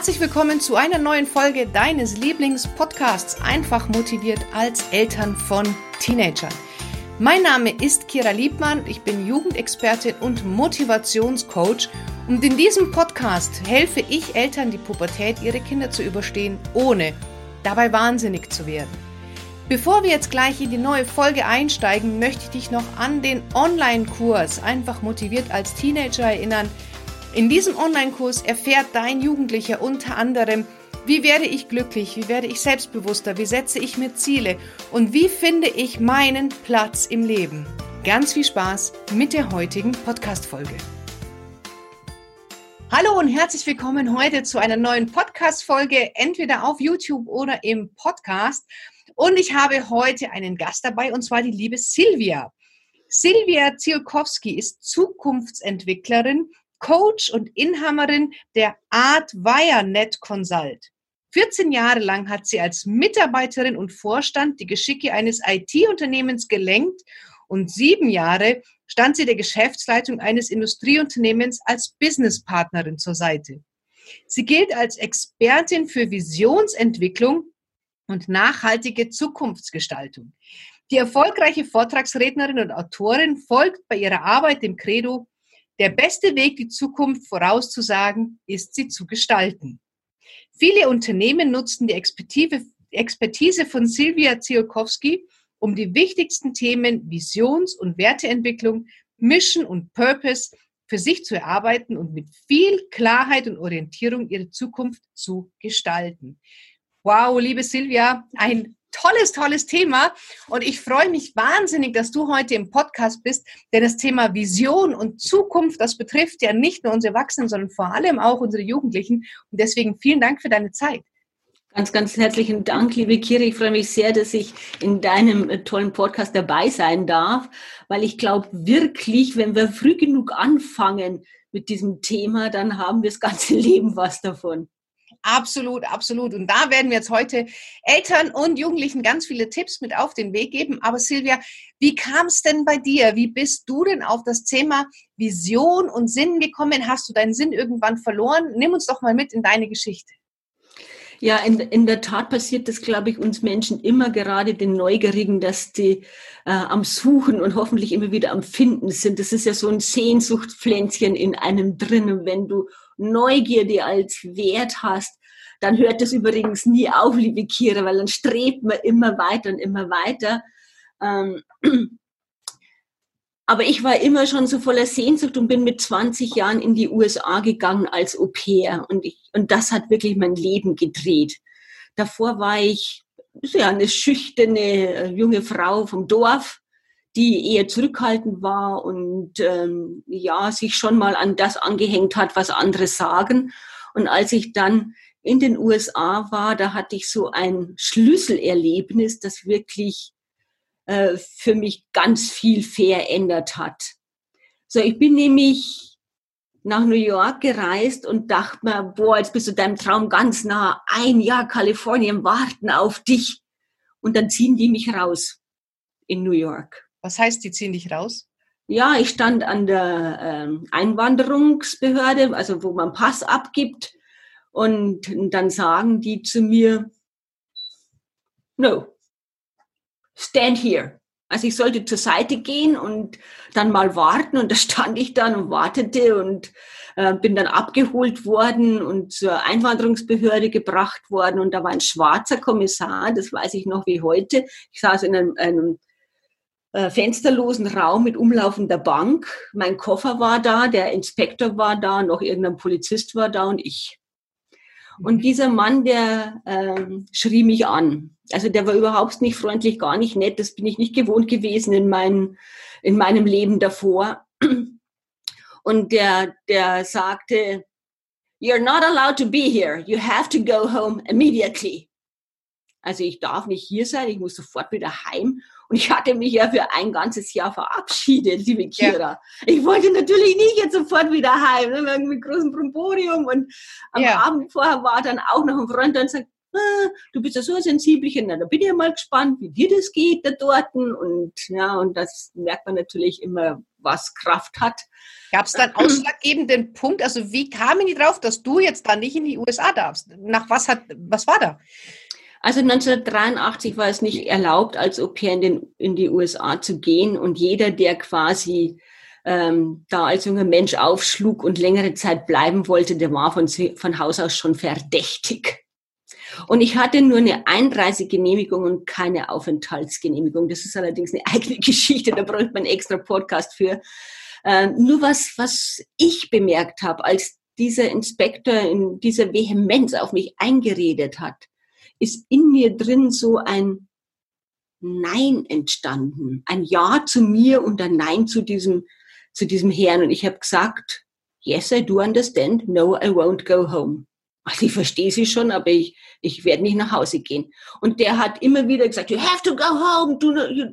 Herzlich willkommen zu einer neuen Folge deines Lieblingspodcasts Einfach motiviert als Eltern von Teenagern. Mein Name ist Kira Liebmann, ich bin Jugendexpertin und Motivationscoach und in diesem Podcast helfe ich Eltern, die Pubertät ihrer Kinder zu überstehen, ohne dabei wahnsinnig zu werden. Bevor wir jetzt gleich in die neue Folge einsteigen, möchte ich dich noch an den Online-Kurs Einfach motiviert als Teenager erinnern, in diesem Online-Kurs erfährt dein Jugendlicher unter anderem, wie werde ich glücklich, wie werde ich selbstbewusster, wie setze ich mir Ziele und wie finde ich meinen Platz im Leben. Ganz viel Spaß mit der heutigen Podcast-Folge. Hallo und herzlich willkommen heute zu einer neuen Podcast-Folge, entweder auf YouTube oder im Podcast. Und ich habe heute einen Gast dabei und zwar die liebe Silvia. Silvia Zielkowski ist Zukunftsentwicklerin Coach und Inhaberin der Art Wirenet Consult. 14 Jahre lang hat sie als Mitarbeiterin und Vorstand die Geschicke eines IT-Unternehmens gelenkt und sieben Jahre stand sie der Geschäftsleitung eines Industrieunternehmens als Businesspartnerin zur Seite. Sie gilt als Expertin für Visionsentwicklung und nachhaltige Zukunftsgestaltung. Die erfolgreiche Vortragsrednerin und Autorin folgt bei ihrer Arbeit dem Credo der beste Weg, die Zukunft vorauszusagen, ist sie zu gestalten. Viele Unternehmen nutzten die Expertise von Silvia Ziolkowski, um die wichtigsten Themen Visions- und Werteentwicklung, Mission und Purpose für sich zu erarbeiten und mit viel Klarheit und Orientierung ihre Zukunft zu gestalten. Wow, liebe Silvia, ein tolles, tolles Thema. Und ich freue mich wahnsinnig, dass du heute im Podcast bist, denn das Thema Vision und Zukunft, das betrifft ja nicht nur unsere Erwachsenen, sondern vor allem auch unsere Jugendlichen. Und deswegen vielen Dank für deine Zeit. Ganz, ganz herzlichen Dank, liebe Kiri. Ich freue mich sehr, dass ich in deinem äh, tollen Podcast dabei sein darf, weil ich glaube wirklich, wenn wir früh genug anfangen mit diesem Thema, dann haben wir das ganze Leben was davon. Absolut, absolut. Und da werden wir jetzt heute Eltern und Jugendlichen ganz viele Tipps mit auf den Weg geben. Aber Silvia, wie kam es denn bei dir? Wie bist du denn auf das Thema Vision und Sinn gekommen? Hast du deinen Sinn irgendwann verloren? Nimm uns doch mal mit in deine Geschichte. Ja, in, in der Tat passiert das, glaube ich, uns Menschen immer gerade den Neugierigen, dass die äh, am Suchen und hoffentlich immer wieder am Finden sind. Das ist ja so ein Sehnsuchtpflänzchen in einem drinnen. wenn du Neugierde als Wert hast, dann hört das übrigens nie auf, liebe Kira, weil dann strebt man immer weiter und immer weiter. Ähm, aber ich war immer schon so voller Sehnsucht und bin mit 20 Jahren in die USA gegangen als Au pair. Und, ich, und das hat wirklich mein Leben gedreht. Davor war ich ja, eine schüchterne äh, junge Frau vom Dorf, die eher zurückhaltend war und ähm, ja, sich schon mal an das angehängt hat, was andere sagen. Und als ich dann in den USA war, da hatte ich so ein Schlüsselerlebnis, das wirklich äh, für mich ganz viel verändert hat. So, ich bin nämlich nach New York gereist und dachte mir, boah, jetzt bist du deinem Traum ganz nah. Ein Jahr Kalifornien warten auf dich. Und dann ziehen die mich raus in New York. Was heißt, die ziehen dich raus? Ja, ich stand an der ähm, Einwanderungsbehörde, also wo man Pass abgibt. Und dann sagen die zu mir, no, stand here. Also ich sollte zur Seite gehen und dann mal warten und da stand ich dann und wartete und äh, bin dann abgeholt worden und zur Einwanderungsbehörde gebracht worden und da war ein schwarzer Kommissar, das weiß ich noch wie heute. Ich saß in einem, einem äh, fensterlosen Raum mit umlaufender Bank. Mein Koffer war da, der Inspektor war da, noch irgendein Polizist war da und ich. Und mhm. dieser Mann, der ähm, schrie mich an. Also der war überhaupt nicht freundlich, gar nicht nett. Das bin ich nicht gewohnt gewesen in, mein, in meinem Leben davor. Und der, der sagte, You're not allowed to be here. You have to go home immediately. Also ich darf nicht hier sein, ich muss sofort wieder heim. Und ich hatte mich ja für ein ganzes Jahr verabschiedet, liebe Kira. Ja. Ich wollte natürlich nicht jetzt sofort wieder heim, ne, mit großem Bromborium. Und am ja. Abend vorher war dann auch noch ein Freund und sagt, ah, du bist ja so ein Sensibelchen, na, da bin ich ja mal gespannt, wie dir das geht da dort. Und ja, und das merkt man natürlich immer was Kraft hat. Gab es dann ausschlaggebenden Punkt? Also wie kamen die drauf, dass du jetzt da nicht in die USA darfst? Nach was hat, was war da? Also 1983 war es nicht erlaubt, als Au pair in, den, in die USA zu gehen. Und jeder, der quasi ähm, da als junger Mensch aufschlug und längere Zeit bleiben wollte, der war von, von Haus aus schon verdächtig. Und ich hatte nur eine Einreisegenehmigung und keine Aufenthaltsgenehmigung. Das ist allerdings eine eigene Geschichte, da bräuchte man einen extra Podcast für. Äh, nur was, was ich bemerkt habe, als dieser Inspektor in dieser Vehemenz auf mich eingeredet hat, ist in mir drin so ein Nein entstanden. Ein Ja zu mir und ein Nein zu diesem, zu diesem Herrn. Und ich habe gesagt, yes, I do understand. No, I won't go home. Also ich verstehe sie schon, aber ich, ich werde nicht nach Hause gehen. Und der hat immer wieder gesagt, you have to go home, do not, you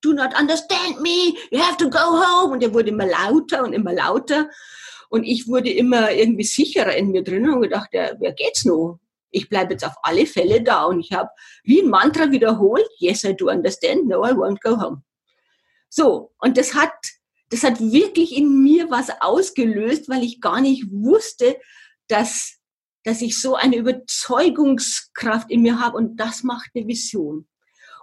do not understand me, you have to go home. Und er wurde immer lauter und immer lauter. Und ich wurde immer irgendwie sicherer in mir drin und gedacht, ja, wer geht's noch? Ich bleibe jetzt auf alle Fälle da. Und ich habe wie ein Mantra wiederholt, yes, I do understand, no, I won't go home. So, und das hat, das hat wirklich in mir was ausgelöst, weil ich gar nicht wusste, dass, dass ich so eine Überzeugungskraft in mir habe und das macht eine Vision.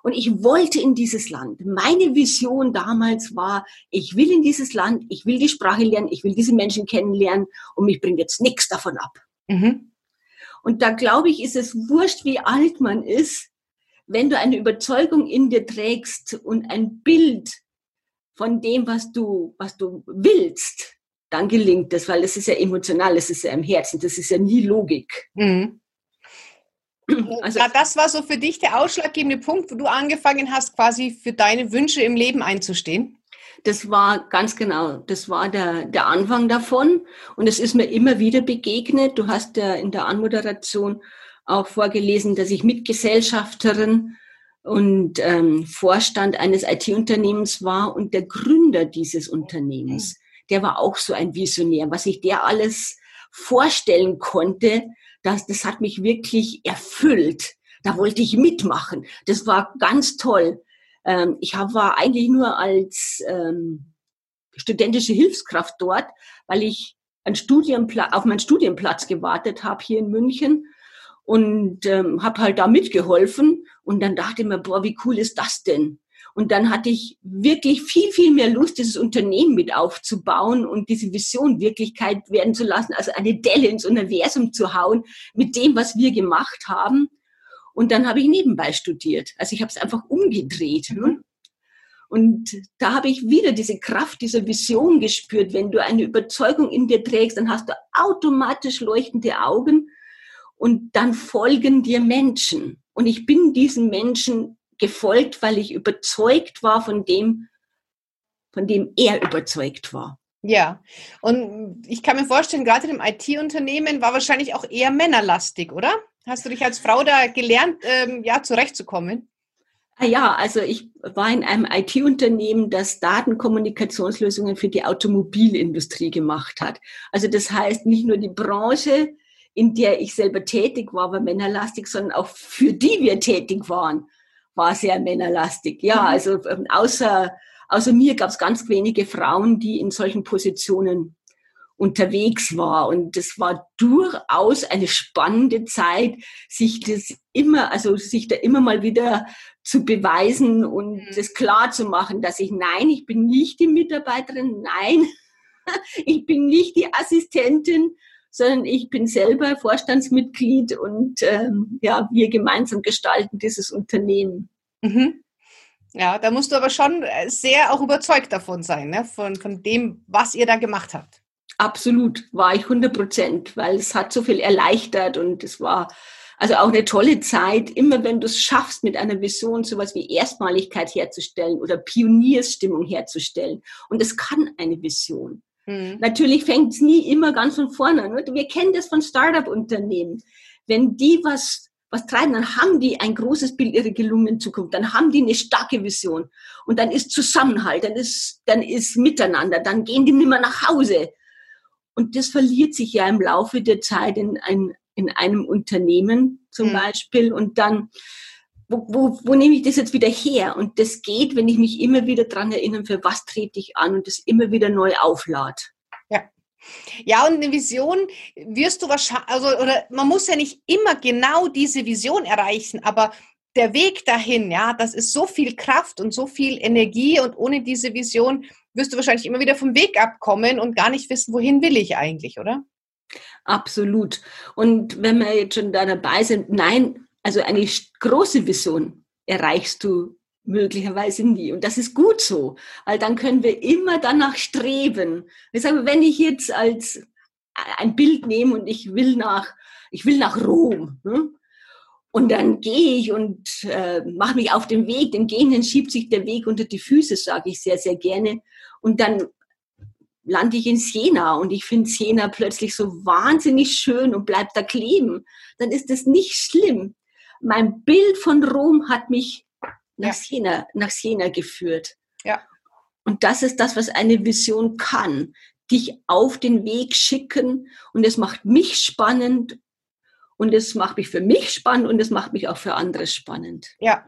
Und ich wollte in dieses Land. Meine Vision damals war, ich will in dieses Land, ich will die Sprache lernen, ich will diese Menschen kennenlernen und mich bringt jetzt nichts davon ab. Mhm. Und da glaube ich, ist es wurscht, wie alt man ist, wenn du eine Überzeugung in dir trägst und ein Bild von dem, was du, was du willst, dann gelingt das, weil es ist ja emotional, es ist ja im Herzen, das ist ja nie Logik. Mhm. Also, ja, das war so für dich der ausschlaggebende Punkt, wo du angefangen hast, quasi für deine Wünsche im Leben einzustehen? Das war ganz genau, das war der, der Anfang davon. Und es ist mir immer wieder begegnet. Du hast ja in der Anmoderation auch vorgelesen, dass ich Mitgesellschafterin und ähm, Vorstand eines IT-Unternehmens war und der Gründer dieses Unternehmens. Der war auch so ein Visionär. Was ich der alles vorstellen konnte, das, das hat mich wirklich erfüllt. Da wollte ich mitmachen. Das war ganz toll. Ähm, ich hab, war eigentlich nur als ähm, studentische Hilfskraft dort, weil ich ein Studienpla auf meinen Studienplatz gewartet habe hier in München und ähm, habe halt da mitgeholfen und dann dachte ich mir, boah, wie cool ist das denn? Und dann hatte ich wirklich viel, viel mehr Lust, dieses Unternehmen mit aufzubauen und diese Vision Wirklichkeit werden zu lassen, also eine Delle ins Universum zu hauen mit dem, was wir gemacht haben. Und dann habe ich nebenbei studiert. Also ich habe es einfach umgedreht. Ne? Und da habe ich wieder diese Kraft dieser Vision gespürt. Wenn du eine Überzeugung in dir trägst, dann hast du automatisch leuchtende Augen und dann folgen dir Menschen. Und ich bin diesen Menschen gefolgt, weil ich überzeugt war von dem, von dem er überzeugt war. Ja, und ich kann mir vorstellen, gerade im IT-Unternehmen war wahrscheinlich auch eher männerlastig, oder? Hast du dich als Frau da gelernt, ähm, ja, zurechtzukommen? Ah ja, also ich war in einem IT-Unternehmen, das Datenkommunikationslösungen für die Automobilindustrie gemacht hat. Also das heißt, nicht nur die Branche, in der ich selber tätig war, war männerlastig, sondern auch für die wir tätig waren, war sehr männerlastig. Ja, mhm. also ähm, außer, außer mir gab es ganz wenige Frauen, die in solchen Positionen unterwegs war. Und das war durchaus eine spannende Zeit, sich das immer, also sich da immer mal wieder zu beweisen und mhm. das klar zu machen, dass ich, nein, ich bin nicht die Mitarbeiterin, nein, ich bin nicht die Assistentin, sondern ich bin selber Vorstandsmitglied und ähm, ja, wir gemeinsam gestalten dieses Unternehmen. Mhm. Ja, da musst du aber schon äh, sehr auch überzeugt davon sein, ne? von, von dem, was ihr da gemacht habt. Absolut, war ich 100 Prozent, weil es hat so viel erleichtert und es war also auch eine tolle Zeit. Immer wenn du es schaffst, mit einer Vision sowas wie Erstmaligkeit herzustellen oder Pioniersstimmung herzustellen. Und es kann eine Vision. Mhm. Natürlich fängt es nie immer ganz von vorne an. Wir kennen das von Startup-Unternehmen. Wenn die was was treiben, dann haben die ein großes Bild ihrer gelungenen Zukunft, dann haben die eine starke Vision und dann ist Zusammenhalt, dann ist, dann ist Miteinander, dann gehen die nicht mehr nach Hause, und das verliert sich ja im Laufe der Zeit in, ein, in einem Unternehmen zum mhm. Beispiel. Und dann wo, wo, wo nehme ich das jetzt wieder her? Und das geht, wenn ich mich immer wieder dran erinnere, für was trete ich an und das immer wieder neu auflade. Ja. Ja, und eine Vision wirst du wahrscheinlich, also, oder man muss ja nicht immer genau diese Vision erreichen, aber der Weg dahin, ja, das ist so viel Kraft und so viel Energie und ohne diese Vision wirst du wahrscheinlich immer wieder vom Weg abkommen und gar nicht wissen, wohin will ich eigentlich, oder? Absolut. Und wenn wir jetzt schon da dabei sind, nein, also eine große Vision erreichst du möglicherweise nie. Und das ist gut so, weil dann können wir immer danach streben. Ich sage, wenn ich jetzt als ein Bild nehme und ich will nach, ich will nach Rom, ne? Und dann gehe ich und äh, mache mich auf den Weg. Dem Gehenden schiebt sich der Weg unter die Füße, sage ich sehr, sehr gerne. Und dann lande ich in Siena und ich finde Siena plötzlich so wahnsinnig schön und bleib da kleben. Dann ist das nicht schlimm. Mein Bild von Rom hat mich nach, ja. Siena, nach Siena geführt. Ja. Und das ist das, was eine Vision kann. Dich auf den Weg schicken und es macht mich spannend und es macht mich für mich spannend und es macht mich auch für andere spannend. Ja.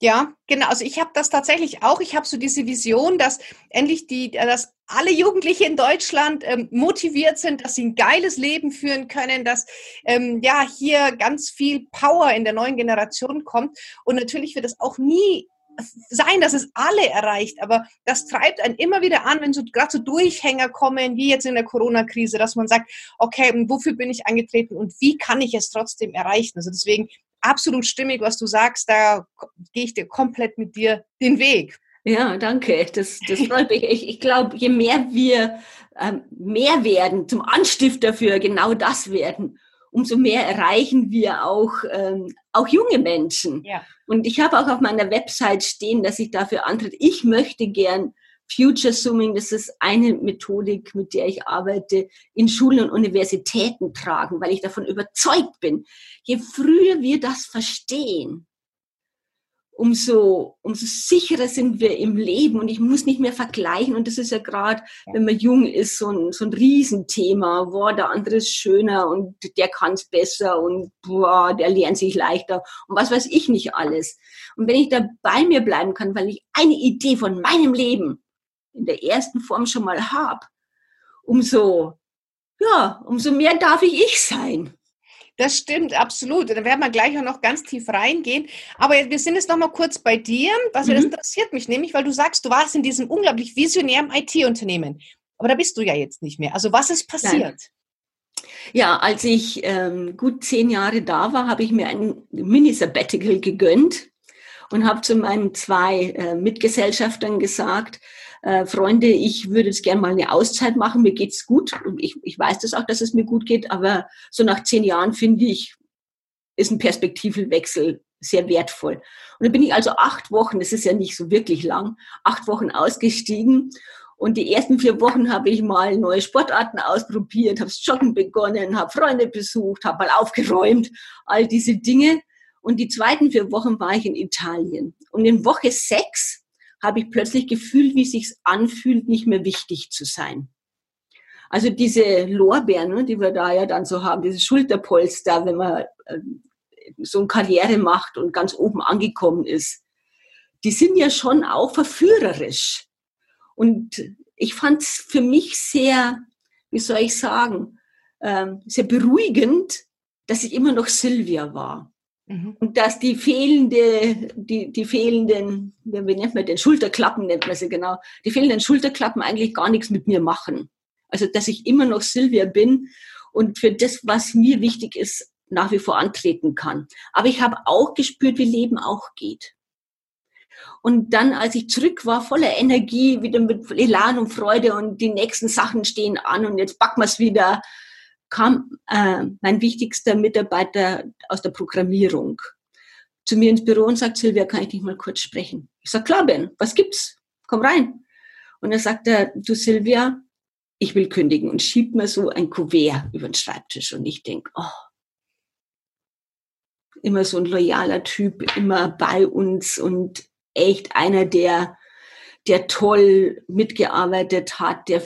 Ja, genau. Also ich habe das tatsächlich auch. Ich habe so diese Vision, dass endlich die, dass alle Jugendliche in Deutschland ähm, motiviert sind, dass sie ein geiles Leben führen können, dass ähm, ja hier ganz viel Power in der neuen Generation kommt. Und natürlich wird es auch nie sein, dass es alle erreicht, aber das treibt einen immer wieder an, wenn so gerade so Durchhänger kommen, wie jetzt in der Corona-Krise, dass man sagt, okay, wofür bin ich angetreten und wie kann ich es trotzdem erreichen? Also deswegen absolut stimmig, was du sagst, da gehe ich dir komplett mit dir den Weg. Ja, danke. Das, das freut mich. Ich, ich glaube, je mehr wir ähm, mehr werden, zum Anstifter für genau das werden, umso mehr erreichen wir auch, ähm, auch junge Menschen. Ja. Und ich habe auch auf meiner Website stehen, dass ich dafür antritt. Ich möchte gern Future Zooming, das ist eine Methodik, mit der ich arbeite, in Schulen und Universitäten tragen, weil ich davon überzeugt bin, je früher wir das verstehen, umso, umso sicherer sind wir im Leben und ich muss nicht mehr vergleichen. Und das ist ja gerade, wenn man jung ist, so ein, so ein Riesenthema. Boah, der andere ist schöner und der kann es besser und boah, der lernt sich leichter und was weiß ich nicht alles. Und wenn ich da bei mir bleiben kann, weil ich eine Idee von meinem Leben in der ersten Form schon mal habe, umso, ja, umso mehr darf ich ich sein. Das stimmt, absolut. Da werden wir gleich auch noch ganz tief reingehen. Aber wir sind jetzt noch mal kurz bei dir. Was mhm. das interessiert mich nämlich, weil du sagst, du warst in diesem unglaublich visionären IT-Unternehmen. Aber da bist du ja jetzt nicht mehr. Also was ist passiert? Nein. Ja, als ich ähm, gut zehn Jahre da war, habe ich mir ein Mini-Sabbatical gegönnt und habe zu meinen zwei äh, Mitgesellschaftern gesagt, äh, Freunde, ich würde jetzt gerne mal eine Auszeit machen, mir geht's gut. Und ich, ich weiß das auch, dass es mir gut geht, aber so nach zehn Jahren finde ich, ist ein Perspektivenwechsel sehr wertvoll. Und dann bin ich also acht Wochen, das ist ja nicht so wirklich lang, acht Wochen ausgestiegen. Und die ersten vier Wochen habe ich mal neue Sportarten ausprobiert, habe Joggen begonnen, habe Freunde besucht, habe mal aufgeräumt, all diese Dinge. Und die zweiten vier Wochen war ich in Italien. Und in Woche sechs habe ich plötzlich gefühlt, wie es sich anfühlt, nicht mehr wichtig zu sein. Also diese Lorbeeren, ne, die wir da ja dann so haben, diese Schulterpolster, wenn man äh, so eine Karriere macht und ganz oben angekommen ist, die sind ja schon auch verführerisch. Und ich fand es für mich sehr, wie soll ich sagen, ähm, sehr beruhigend, dass ich immer noch Silvia war. Mhm. Und dass die fehlende, die, die fehlenden, wie nennt man den, Schulterklappen nennt man sie genau, die fehlenden Schulterklappen eigentlich gar nichts mit mir machen. Also, dass ich immer noch Silvia bin und für das, was mir wichtig ist, nach wie vor antreten kann. Aber ich habe auch gespürt, wie Leben auch geht. Und dann, als ich zurück war, voller Energie, wieder mit Elan und Freude und die nächsten Sachen stehen an und jetzt packen wir es wieder, kam äh, mein wichtigster Mitarbeiter aus der Programmierung zu mir ins Büro und sagt, Silvia, kann ich dich mal kurz sprechen? Ich sag, klar, Ben, was gibt's? Komm rein. Und er sagt er, du Silvia, ich will kündigen und schiebt mir so ein Kuvert über den Schreibtisch und ich denk, oh, immer so ein loyaler Typ, immer bei uns und echt einer, der, der toll mitgearbeitet hat, der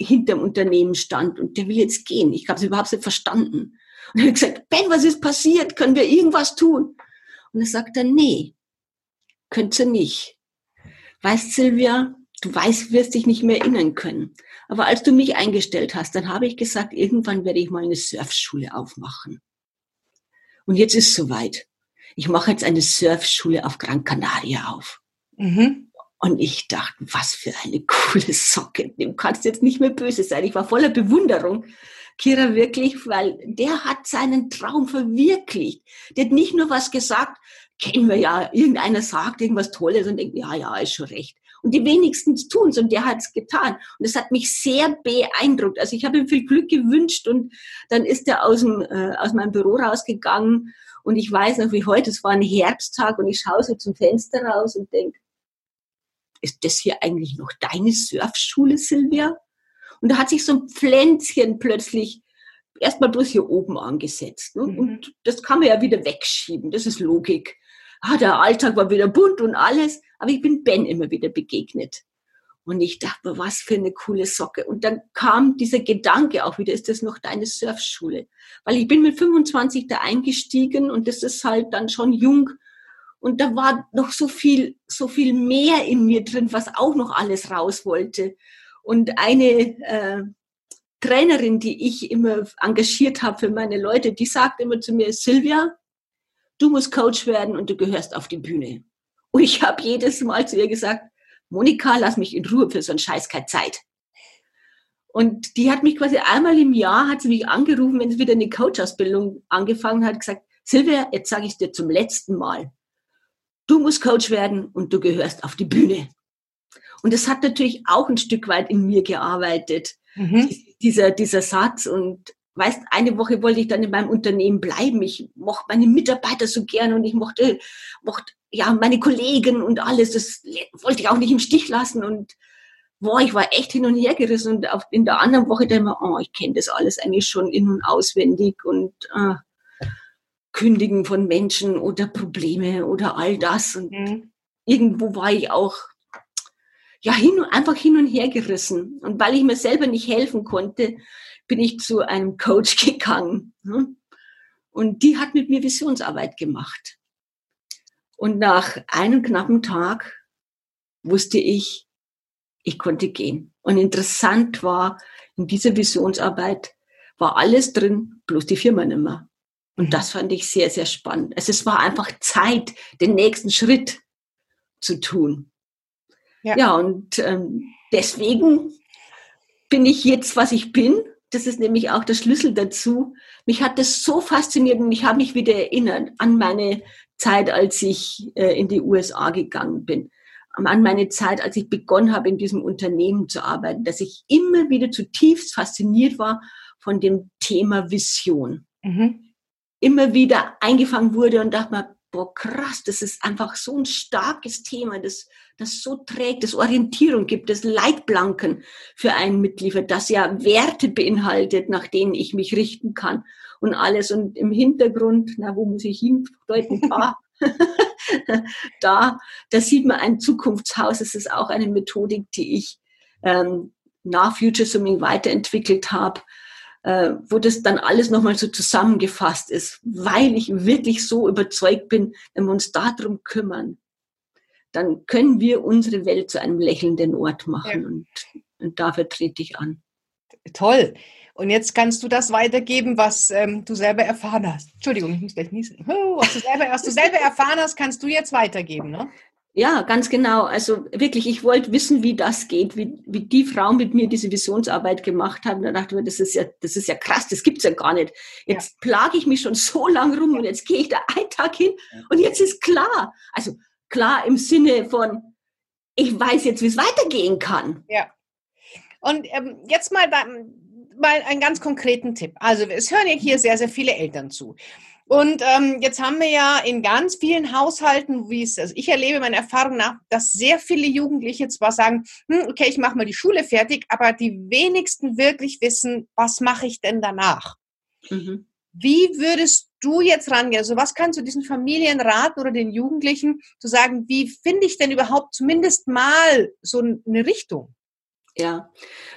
hinterm Unternehmen stand und der will jetzt gehen. Ich habe es überhaupt nicht verstanden. Und er hat gesagt, Ben, was ist passiert? Können wir irgendwas tun? Und er sagt dann, nee, könnt ihr nicht. Weißt, Silvia, du weißt, wirst dich nicht mehr erinnern können. Aber als du mich eingestellt hast, dann habe ich gesagt, irgendwann werde ich mal eine Surfschule aufmachen. Und jetzt ist soweit. Ich mache jetzt eine Surfschule auf Gran Canaria auf. Mhm. Und ich dachte, was für eine coole Socke. Dem kannst du jetzt nicht mehr böse sein. Ich war voller Bewunderung. Kira wirklich, weil der hat seinen Traum verwirklicht. Der hat nicht nur was gesagt, kennen wir ja, irgendeiner sagt irgendwas Tolles und denkt, ja, ja, ist schon recht. Und die wenigsten tun es und der hat es getan. Und es hat mich sehr beeindruckt. Also ich habe ihm viel Glück gewünscht und dann ist er aus, dem, äh, aus meinem Büro rausgegangen und ich weiß noch wie heute, es war ein Herbsttag und ich schaue so zum Fenster raus und denke, ist das hier eigentlich noch deine Surfschule, Silvia? Und da hat sich so ein Pflänzchen plötzlich erstmal bloß hier oben angesetzt. Ne? Mhm. Und das kann man ja wieder wegschieben, das ist Logik. Ah, der Alltag war wieder bunt und alles, aber ich bin Ben immer wieder begegnet. Und ich dachte mir, was für eine coole Socke. Und dann kam dieser Gedanke auch wieder, ist das noch deine Surfschule? Weil ich bin mit 25 da eingestiegen und das ist halt dann schon jung. Und da war noch so viel, so viel mehr in mir drin, was auch noch alles raus wollte. Und eine äh, Trainerin, die ich immer engagiert habe für meine Leute, die sagt immer zu mir, Silvia, du musst Coach werden und du gehörst auf die Bühne. Und ich habe jedes Mal zu ihr gesagt, Monika, lass mich in Ruhe für so einen Scheiß keine Zeit. Und die hat mich quasi einmal im Jahr, hat sie mich angerufen, wenn sie wieder eine Coach-Ausbildung angefangen hat, gesagt, Silvia, jetzt sage ich dir zum letzten Mal, du musst Coach werden und du gehörst auf die Bühne. Und das hat natürlich auch ein Stück weit in mir gearbeitet, mhm. dieser, dieser Satz. Und weißt, eine Woche wollte ich dann in meinem Unternehmen bleiben. Ich mochte meine Mitarbeiter so gern und ich mochte, mochte ja, meine Kollegen und alles, das wollte ich auch nicht im Stich lassen und boah, ich war echt hin und her gerissen und auf, in der anderen Woche dann immer, oh, ich kenne das alles eigentlich schon in- und auswendig und äh, Kündigen von Menschen oder Probleme oder all das und mhm. irgendwo war ich auch ja hin, einfach hin und her gerissen und weil ich mir selber nicht helfen konnte, bin ich zu einem Coach gegangen ne? und die hat mit mir Visionsarbeit gemacht und nach einem knappen Tag wusste ich, ich konnte gehen. Und interessant war, in dieser Visionsarbeit war alles drin, bloß die Firma nicht mehr. Und das fand ich sehr, sehr spannend. Also es war einfach Zeit, den nächsten Schritt zu tun. Ja, ja und ähm, deswegen bin ich jetzt, was ich bin. Das ist nämlich auch der Schlüssel dazu. Mich hat das so fasziniert und ich habe mich wieder erinnert an meine Zeit, als ich äh, in die USA gegangen bin, an meine Zeit, als ich begonnen habe, in diesem Unternehmen zu arbeiten, dass ich immer wieder zutiefst fasziniert war von dem Thema Vision. Mhm. Immer wieder eingefangen wurde und dachte mir, boah, krass, das ist einfach so ein starkes Thema, das, das so trägt, das Orientierung gibt, das Leitplanken für einen mitliefert, das ja Werte beinhaltet, nach denen ich mich richten kann und alles. Und im Hintergrund, na, wo muss ich hindeuten? Da, da, da sieht man ein Zukunftshaus. Es ist auch eine Methodik, die ich ähm, nach Future Swimming weiterentwickelt habe, äh, wo das dann alles nochmal so zusammengefasst ist, weil ich wirklich so überzeugt bin, wenn wir uns darum kümmern, dann können wir unsere Welt zu einem lächelnden Ort machen. Ja. Und, und dafür trete ich an. Toll. Und jetzt kannst du das weitergeben, was ähm, du selber erfahren hast. Entschuldigung, ich muss gleich niesen. Oh, was, du selber, was du selber erfahren hast, kannst du jetzt weitergeben, ne? Ja, ganz genau. Also wirklich, ich wollte wissen, wie das geht, wie, wie die Frauen mit mir diese Visionsarbeit gemacht haben. Da dachte ich mir, das ist ja, das ist ja krass, das gibt's ja gar nicht. Jetzt ja. plage ich mich schon so lang rum und jetzt gehe ich da einen Tag hin und jetzt ist klar. Also klar im Sinne von, ich weiß jetzt, wie es weitergehen kann. Ja. Und ähm, jetzt mal mal einen ganz konkreten Tipp. Also es hören ja hier sehr, sehr viele Eltern zu. Und ähm, jetzt haben wir ja in ganz vielen Haushalten, wie es, also ich erlebe meine Erfahrung nach, dass sehr viele Jugendliche zwar sagen, hm, okay, ich mache mal die Schule fertig, aber die wenigsten wirklich wissen, was mache ich denn danach? Mhm. Wie würdest du jetzt rangehen? Also was kannst du diesen Familien raten oder den Jugendlichen zu sagen, wie finde ich denn überhaupt zumindest mal so eine Richtung? Ja,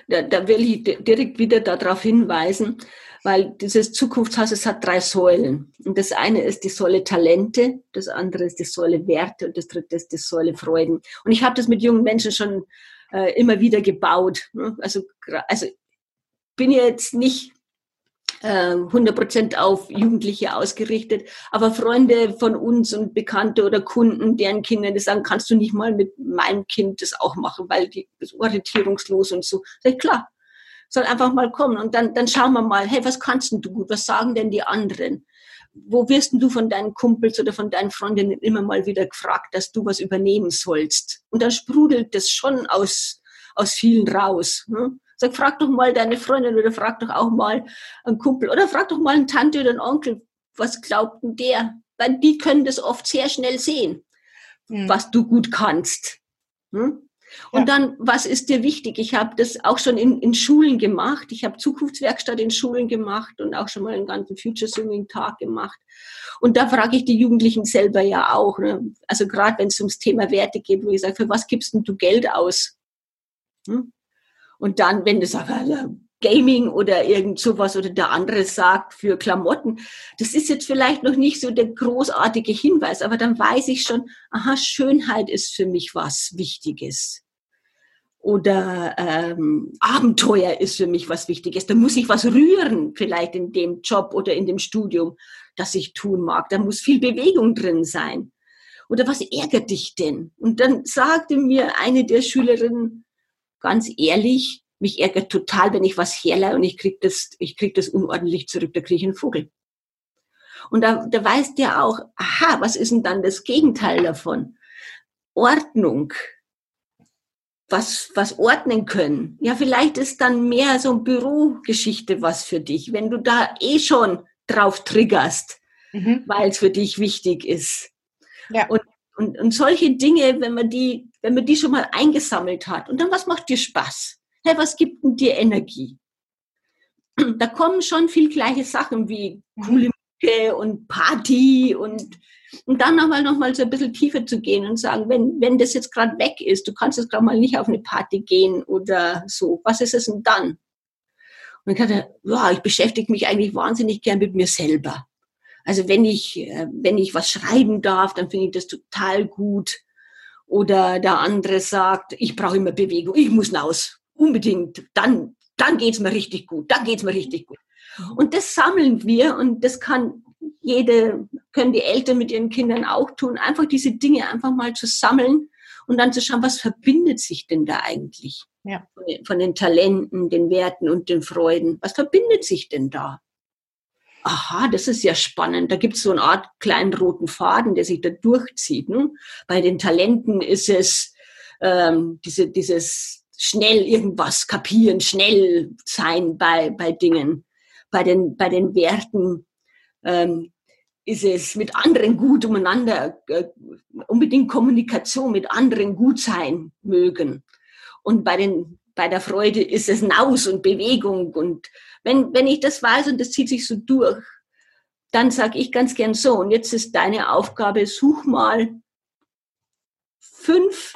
da, da will ich direkt wieder darauf hinweisen, weil dieses Zukunftshaus, es hat drei Säulen. Und das eine ist die Säule Talente, das andere ist die Säule Werte und das dritte ist die Säule Freuden. Und ich habe das mit jungen Menschen schon äh, immer wieder gebaut. Ne? Also, also bin jetzt nicht 100 äh, auf Jugendliche ausgerichtet. Aber Freunde von uns und Bekannte oder Kunden, deren Kinder, die sagen, kannst du nicht mal mit meinem Kind das auch machen, weil die ist orientierungslos und so. Sag ich, klar, soll einfach mal kommen und dann, dann schauen wir mal, hey, was kannst denn du gut? Was sagen denn die anderen? Wo wirst denn du von deinen Kumpels oder von deinen Freundinnen immer mal wieder gefragt, dass du was übernehmen sollst? Und dann sprudelt das schon aus, aus vielen raus. Hm? Sag, frag doch mal deine Freundin oder frag doch auch mal einen Kumpel oder frag doch mal einen Tante oder einen Onkel, was glaubt denn der? Weil die können das oft sehr schnell sehen, mhm. was du gut kannst. Hm? Und ja. dann, was ist dir wichtig? Ich habe das auch schon in, in Schulen gemacht. Ich habe Zukunftswerkstatt in Schulen gemacht und auch schon mal einen ganzen Future Swimming Tag gemacht. Und da frage ich die Jugendlichen selber ja auch. Ne? Also gerade wenn es ums Thema Werte geht, wo ich sage, für was gibst denn du Geld aus? Hm? Und dann, wenn das also Gaming oder irgend sowas oder der andere sagt für Klamotten, das ist jetzt vielleicht noch nicht so der großartige Hinweis, aber dann weiß ich schon, aha, Schönheit ist für mich was Wichtiges. Oder ähm, Abenteuer ist für mich was Wichtiges. Da muss ich was rühren, vielleicht in dem Job oder in dem Studium, das ich tun mag. Da muss viel Bewegung drin sein. Oder was ärgert dich denn? Und dann sagte mir eine der Schülerinnen, ganz ehrlich, mich ärgert total, wenn ich was herleihe und ich krieg das, ich krieg das unordentlich zurück, da kriege ich einen Vogel. Und da, da weißt du ja auch, aha, was ist denn dann das Gegenteil davon? Ordnung. Was, was ordnen können. Ja, vielleicht ist dann mehr so ein Bürogeschichte was für dich, wenn du da eh schon drauf triggerst, mhm. weil es für dich wichtig ist. Ja. Und, und, und solche Dinge, wenn man die wenn man die schon mal eingesammelt hat. Und dann, was macht dir Spaß? Hey, was gibt denn dir Energie? Da kommen schon viel gleiche Sachen wie coole Mucke und Party und, und dann nochmal noch mal so ein bisschen tiefer zu gehen und sagen, wenn, wenn das jetzt gerade weg ist, du kannst jetzt gerade mal nicht auf eine Party gehen oder so, was ist es denn dann? Und ich dachte, ja, ich beschäftige mich eigentlich wahnsinnig gern mit mir selber. Also wenn ich, äh, wenn ich was schreiben darf, dann finde ich das total gut. Oder der andere sagt, ich brauche immer Bewegung, ich muss hinaus, unbedingt. Dann, dann geht's mir richtig gut, dann geht's mir richtig gut. Und das sammeln wir und das kann jede, können die Eltern mit ihren Kindern auch tun, einfach diese Dinge einfach mal zu sammeln und dann zu schauen, was verbindet sich denn da eigentlich? Ja. Von, den, von den Talenten, den Werten und den Freuden. Was verbindet sich denn da? aha, das ist ja spannend. Da gibt es so eine Art kleinen roten Faden, der sich da durchzieht. Ne? Bei den Talenten ist es ähm, diese, dieses schnell irgendwas kapieren, schnell sein bei, bei Dingen. Bei den, bei den Werten ähm, ist es mit anderen gut umeinander, äh, unbedingt Kommunikation mit anderen gut sein mögen. Und bei den bei der Freude ist es Naus und Bewegung. Und wenn, wenn ich das weiß und das zieht sich so durch, dann sage ich ganz gern so, und jetzt ist deine Aufgabe, such mal fünf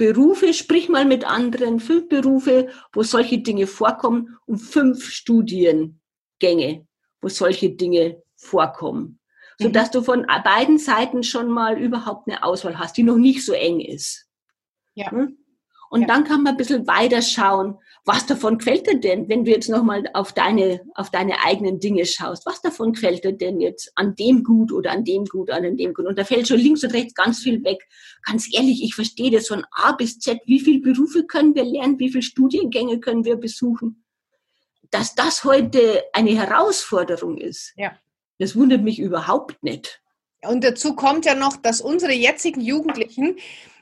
Berufe, sprich mal mit anderen, fünf Berufe, wo solche Dinge vorkommen und fünf Studiengänge, wo solche Dinge vorkommen. Mhm. Sodass du von beiden Seiten schon mal überhaupt eine Auswahl hast, die noch nicht so eng ist. Ja. Hm? Und ja. dann kann man ein bisschen weiter schauen, was davon gefällt dir denn, wenn du jetzt nochmal auf deine, auf deine eigenen Dinge schaust. Was davon gefällt dir denn jetzt an dem gut oder an dem gut, an dem gut? Und da fällt schon links und rechts ganz viel weg. Ganz ehrlich, ich verstehe das von A bis Z. Wie viele Berufe können wir lernen? Wie viele Studiengänge können wir besuchen? Dass das heute eine Herausforderung ist, ja. das wundert mich überhaupt nicht. Und dazu kommt ja noch, dass unsere jetzigen Jugendlichen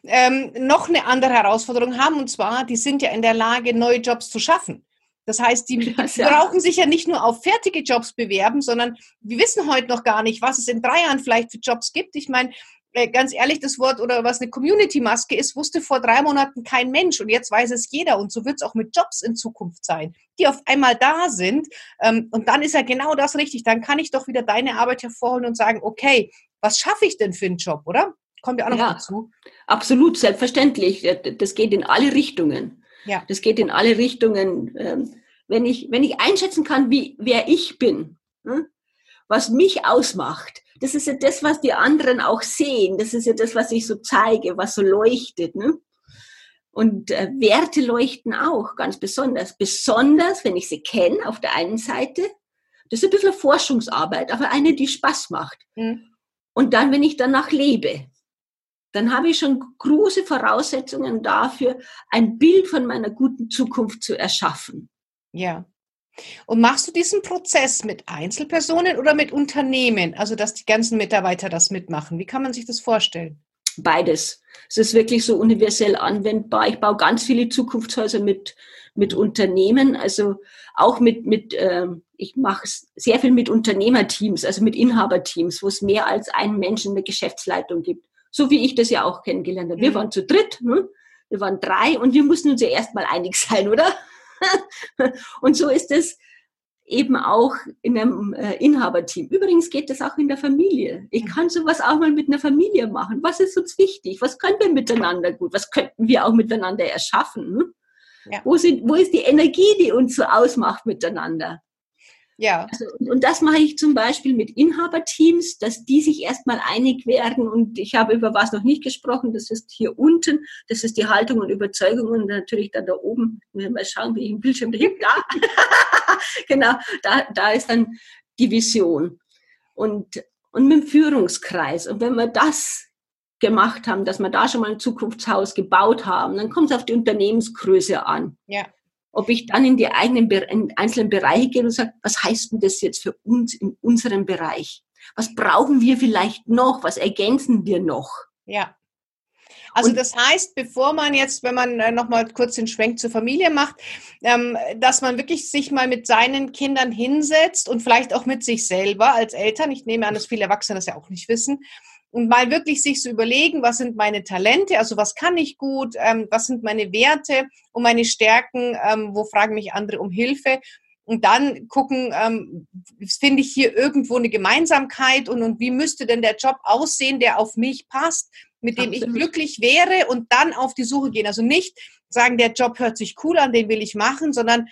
ähm, noch eine andere Herausforderung haben. Und zwar, die sind ja in der Lage, neue Jobs zu schaffen. Das heißt, die Krass, ja. brauchen sich ja nicht nur auf fertige Jobs bewerben, sondern wir wissen heute noch gar nicht, was es in drei Jahren vielleicht für Jobs gibt. Ich meine, äh, ganz ehrlich, das Wort oder was eine Community-Maske ist, wusste vor drei Monaten kein Mensch und jetzt weiß es jeder und so wird es auch mit Jobs in Zukunft sein, die auf einmal da sind ähm, und dann ist ja genau das richtig. Dann kann ich doch wieder deine Arbeit hervorholen und sagen, okay, was schaffe ich denn für einen Job, oder? Kommt ja auch noch ja, dazu. Absolut, selbstverständlich. Das geht in alle Richtungen. Ja. Das geht in alle Richtungen. Ähm, wenn ich, wenn ich einschätzen kann, wie, wer ich bin, hm, was mich ausmacht, das ist ja das, was die anderen auch sehen. Das ist ja das, was ich so zeige, was so leuchtet. Ne? Und äh, Werte leuchten auch ganz besonders. Besonders, wenn ich sie kenne, auf der einen Seite. Das ist ein bisschen Forschungsarbeit, aber eine, die Spaß macht. Mhm. Und dann, wenn ich danach lebe, dann habe ich schon große Voraussetzungen dafür, ein Bild von meiner guten Zukunft zu erschaffen. Ja. Und machst du diesen Prozess mit Einzelpersonen oder mit Unternehmen? Also, dass die ganzen Mitarbeiter das mitmachen. Wie kann man sich das vorstellen? Beides. Es ist wirklich so universell anwendbar. Ich baue ganz viele Zukunftshäuser mit, mit Unternehmen, also auch mit, mit äh, ich mache sehr viel mit Unternehmerteams, also mit Inhaberteams, wo es mehr als einen Menschen in der Geschäftsleitung gibt. So wie ich das ja auch kennengelernt habe. Wir mhm. waren zu dritt, ne? wir waren drei und wir mussten uns ja erstmal einig sein, oder? und so ist es eben auch in einem äh, Inhaberteam. Übrigens geht das auch in der Familie. Ich mhm. kann sowas auch mal mit einer Familie machen. Was ist uns wichtig? Was können wir miteinander gut? Was könnten wir auch miteinander erschaffen? Hm? Ja. Wo, sind, wo ist die Energie, die uns so ausmacht miteinander? Ja. Also, und das mache ich zum Beispiel mit Inhaberteams, dass die sich erstmal einig werden. Und ich habe über was noch nicht gesprochen. Das ist hier unten. Das ist die Haltung und Überzeugung. Und natürlich dann da oben. Mal schauen, wie ich im Bildschirm da Da. genau. Da, da ist dann die Vision. Und, und mit dem Führungskreis. Und wenn wir das gemacht haben, dass wir da schon mal ein Zukunftshaus gebaut haben, dann kommt es auf die Unternehmensgröße an. Ja ob ich dann in die eigenen in einzelnen Bereiche gehe und sage, was heißt denn das jetzt für uns in unserem Bereich? Was brauchen wir vielleicht noch? Was ergänzen wir noch? Ja. Also das heißt, bevor man jetzt, wenn man äh, noch mal kurz den Schwenk zur Familie macht, ähm, dass man wirklich sich mal mit seinen Kindern hinsetzt und vielleicht auch mit sich selber als Eltern. Ich nehme an, dass viele Erwachsene das ja auch nicht wissen und mal wirklich sich zu so überlegen, was sind meine Talente, also was kann ich gut, ähm, was sind meine Werte und meine Stärken, ähm, wo fragen mich andere um Hilfe und dann gucken, ähm, finde ich hier irgendwo eine Gemeinsamkeit und, und wie müsste denn der Job aussehen, der auf mich passt, mit dem Absolut. ich glücklich wäre und dann auf die Suche gehen. Also nicht sagen, der Job hört sich cool an, den will ich machen, sondern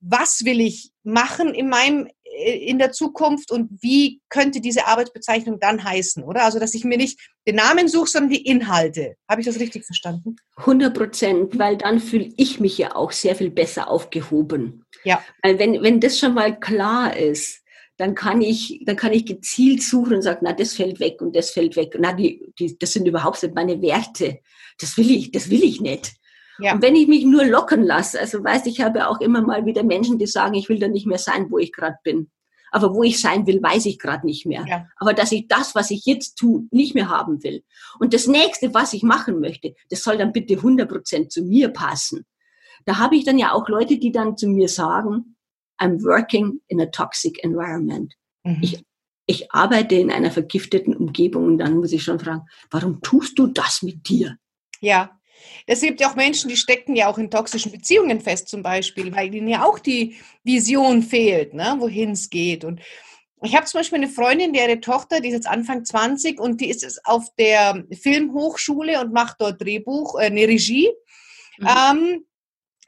was will ich machen in meinem in der Zukunft und wie könnte diese Arbeitsbezeichnung dann heißen, oder? Also, dass ich mir nicht den Namen suche, sondern die Inhalte. Habe ich das richtig verstanden? 100 Prozent, weil dann fühle ich mich ja auch sehr viel besser aufgehoben. Ja. Weil wenn, wenn das schon mal klar ist, dann kann ich, dann kann ich gezielt suchen und sagen, na, das fällt weg und das fällt weg. Na, die, die, das sind überhaupt nicht meine Werte. Das will ich, das will ich nicht. Ja. Und wenn ich mich nur locken lasse, also weißt, ich habe auch immer mal wieder Menschen, die sagen, ich will da nicht mehr sein, wo ich gerade bin. Aber wo ich sein will, weiß ich gerade nicht mehr. Ja. Aber dass ich das, was ich jetzt tue, nicht mehr haben will. Und das nächste, was ich machen möchte, das soll dann bitte 100 Prozent zu mir passen. Da habe ich dann ja auch Leute, die dann zu mir sagen, I'm working in a toxic environment. Mhm. Ich, ich arbeite in einer vergifteten Umgebung und dann muss ich schon fragen, warum tust du das mit dir? Ja, es gibt ja auch Menschen, die stecken ja auch in toxischen Beziehungen fest, zum Beispiel, weil ihnen ja auch die Vision fehlt, ne, wohin es geht. Und ich habe zum Beispiel eine Freundin, deren Tochter, die ist jetzt Anfang 20 und die ist auf der Filmhochschule und macht dort Drehbuch, äh, eine Regie. Mhm. Ähm,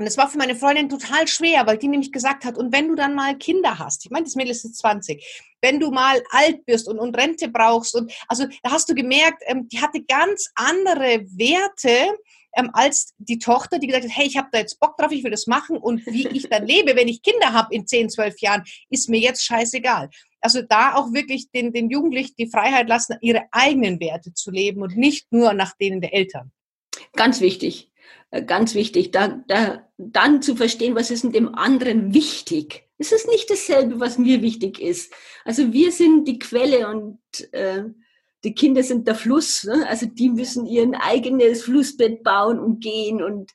und das war für meine Freundin total schwer, weil die nämlich gesagt hat, und wenn du dann mal Kinder hast, ich meine, das Mädel ist jetzt 20, wenn du mal alt bist und, und Rente brauchst, und also da hast du gemerkt, ähm, die hatte ganz andere Werte, ähm, als die Tochter, die gesagt hat, hey, ich habe da jetzt Bock drauf, ich will das machen und wie ich dann lebe, wenn ich Kinder habe in 10, 12 Jahren, ist mir jetzt scheißegal. Also da auch wirklich den, den Jugendlichen die Freiheit lassen, ihre eigenen Werte zu leben und nicht nur nach denen der Eltern. Ganz wichtig, äh, ganz wichtig, da, da, dann zu verstehen, was ist denn dem anderen wichtig. Es ist nicht dasselbe, was mir wichtig ist. Also wir sind die Quelle und äh, die Kinder sind der Fluss, ne? also die müssen ihren eigenes Flussbett bauen und gehen und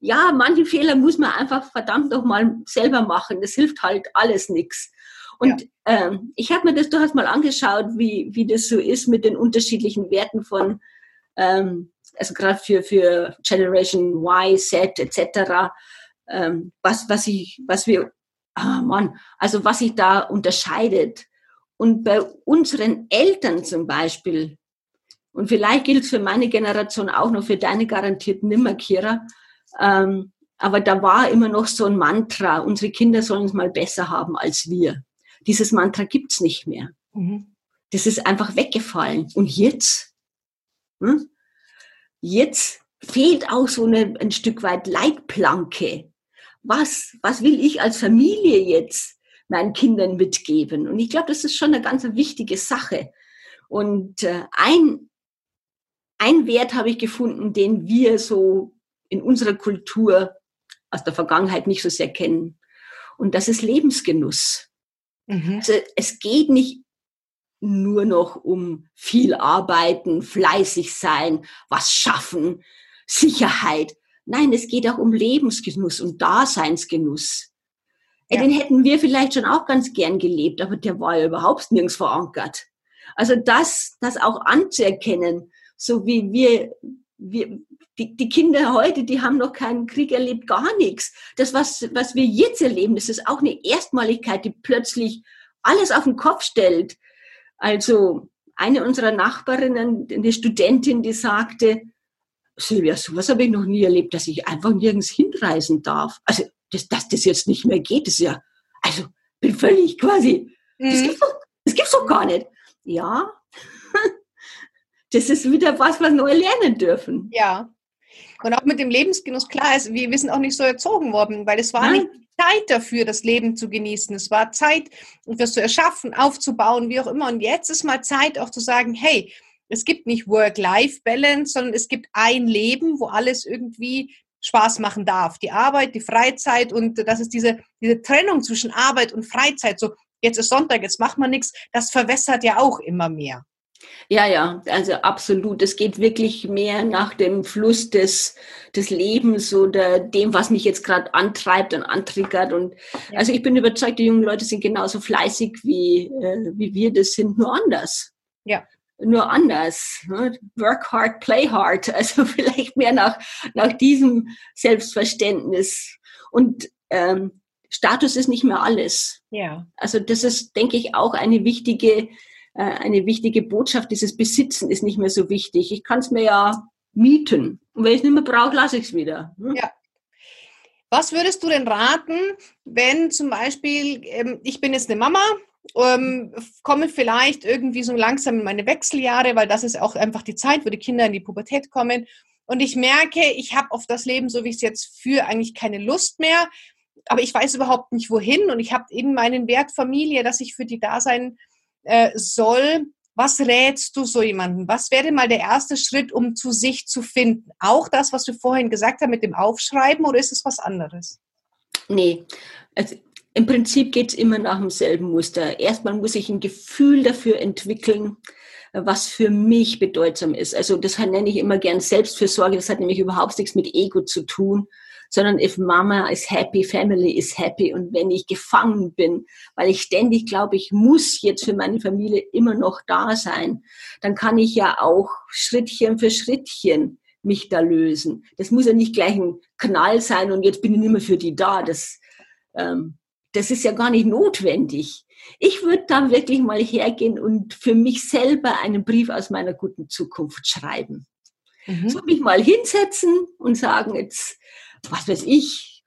ja, manche Fehler muss man einfach verdammt noch mal selber machen. Das hilft halt alles nichts. Und ja. ähm, ich habe mir das durchaus mal angeschaut, wie, wie das so ist mit den unterschiedlichen Werten von, ähm, also gerade für, für Generation Y, Z etc., ähm, was, was, ich, was wir, ah Mann, also was sich da unterscheidet. Und bei unseren Eltern zum Beispiel, und vielleicht gilt es für meine Generation auch noch, für deine garantiert nimmer, Kira, ähm, aber da war immer noch so ein Mantra, unsere Kinder sollen es mal besser haben als wir. Dieses Mantra gibt's nicht mehr. Mhm. Das ist einfach weggefallen. Und jetzt? Hm? Jetzt fehlt auch so eine, ein Stück weit Leitplanke. Was, was will ich als Familie jetzt meinen Kindern mitgeben? Und ich glaube, das ist schon eine ganz wichtige Sache. Und äh, ein, ein Wert habe ich gefunden, den wir so in unserer Kultur aus der Vergangenheit nicht so sehr kennen. Und das ist Lebensgenuss. Mhm. Also es geht nicht nur noch um viel arbeiten, fleißig sein, was schaffen, Sicherheit. Nein, es geht auch um Lebensgenuss und Daseinsgenuss. Ja. Den hätten wir vielleicht schon auch ganz gern gelebt, aber der war ja überhaupt nirgends verankert. Also das, das auch anzuerkennen, so wie wir, wir die, die Kinder heute, die haben noch keinen Krieg erlebt, gar nichts. Das, was, was wir jetzt erleben, das ist auch eine Erstmaligkeit, die plötzlich alles auf den Kopf stellt. Also eine unserer Nachbarinnen, eine Studentin, die sagte, Silvia, sowas habe ich noch nie erlebt, dass ich einfach nirgends hinreisen darf. Also, dass, dass das jetzt nicht mehr geht, ist ja, also, bin völlig quasi, mhm. das, gibt's doch, das gibt's doch gar nicht. Ja, das ist wieder was, was wir neu lernen dürfen. Ja. Und auch mit dem Lebensgenuss, klar ist, wir, wir sind auch nicht so erzogen worden, weil es war Nein. nicht Zeit dafür, das Leben zu genießen. Es war Zeit, etwas zu erschaffen, aufzubauen, wie auch immer. Und jetzt ist mal Zeit, auch zu sagen, hey, es gibt nicht Work-Life-Balance, sondern es gibt ein Leben, wo alles irgendwie Spaß machen darf. Die Arbeit, die Freizeit und das ist diese, diese Trennung zwischen Arbeit und Freizeit. So, jetzt ist Sonntag, jetzt macht man nichts. Das verwässert ja auch immer mehr. Ja, ja, also absolut. Es geht wirklich mehr nach dem Fluss des, des Lebens oder dem, was mich jetzt gerade antreibt und antriggert. Und ja. also ich bin überzeugt, die jungen Leute sind genauso fleißig wie, äh, wie wir das sind, nur anders. Ja nur anders. Ne? Work hard, play hard. Also vielleicht mehr nach, nach diesem Selbstverständnis. Und ähm, Status ist nicht mehr alles. Ja. Also das ist, denke ich, auch eine wichtige, äh, eine wichtige Botschaft. Dieses Besitzen ist nicht mehr so wichtig. Ich kann es mir ja mieten. Und wenn ich es nicht mehr brauche, lasse ich es wieder. Hm? Ja. Was würdest du denn raten, wenn zum Beispiel, ähm, ich bin jetzt eine Mama, ähm, komme vielleicht irgendwie so langsam in meine Wechseljahre, weil das ist auch einfach die Zeit, wo die Kinder in die Pubertät kommen. Und ich merke, ich habe auf das Leben, so wie ich es jetzt führe, eigentlich keine Lust mehr. Aber ich weiß überhaupt nicht, wohin. Und ich habe eben meinen Wert Familie, dass ich für die da sein äh, soll. Was rätst du so jemandem? Was wäre mal der erste Schritt, um zu sich zu finden? Auch das, was du vorhin gesagt hast mit dem Aufschreiben oder ist es was anderes? Nee, also im Prinzip geht es immer nach demselben Muster. Erstmal muss ich ein Gefühl dafür entwickeln, was für mich bedeutsam ist. Also das nenne ich immer gern Selbstfürsorge. Das hat nämlich überhaupt nichts mit Ego zu tun, sondern if Mama is happy, Family is happy. Und wenn ich gefangen bin, weil ich ständig glaube, ich muss jetzt für meine Familie immer noch da sein, dann kann ich ja auch Schrittchen für Schrittchen mich da lösen. Das muss ja nicht gleich ein Knall sein und jetzt bin ich mehr für die da. Das ähm, das ist ja gar nicht notwendig. Ich würde da wirklich mal hergehen und für mich selber einen Brief aus meiner guten Zukunft schreiben. Mhm. So mich mal hinsetzen und sagen, jetzt, was weiß ich,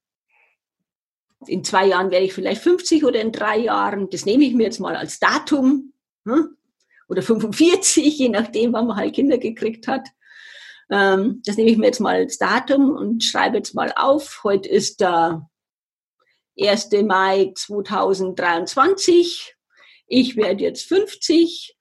in zwei Jahren werde ich vielleicht 50 oder in drei Jahren, das nehme ich mir jetzt mal als Datum, hm? oder 45, je nachdem, wann man halt Kinder gekriegt hat. Ähm, das nehme ich mir jetzt mal als Datum und schreibe jetzt mal auf. Heute ist der 1. Mai 2023. Ich werde jetzt 50.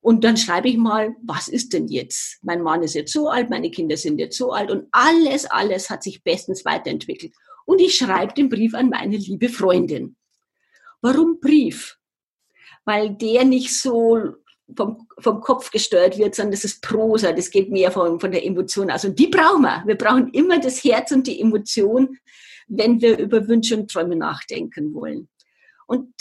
Und dann schreibe ich mal, was ist denn jetzt? Mein Mann ist jetzt so alt, meine Kinder sind jetzt so alt und alles, alles hat sich bestens weiterentwickelt. Und ich schreibe den Brief an meine liebe Freundin. Warum Brief? Weil der nicht so vom, vom Kopf gesteuert wird, sondern das ist Prosa, das geht mehr von, von der Emotion aus. Und die brauchen wir. Wir brauchen immer das Herz und die Emotion, wenn wir über Wünsche und Träume nachdenken wollen. Und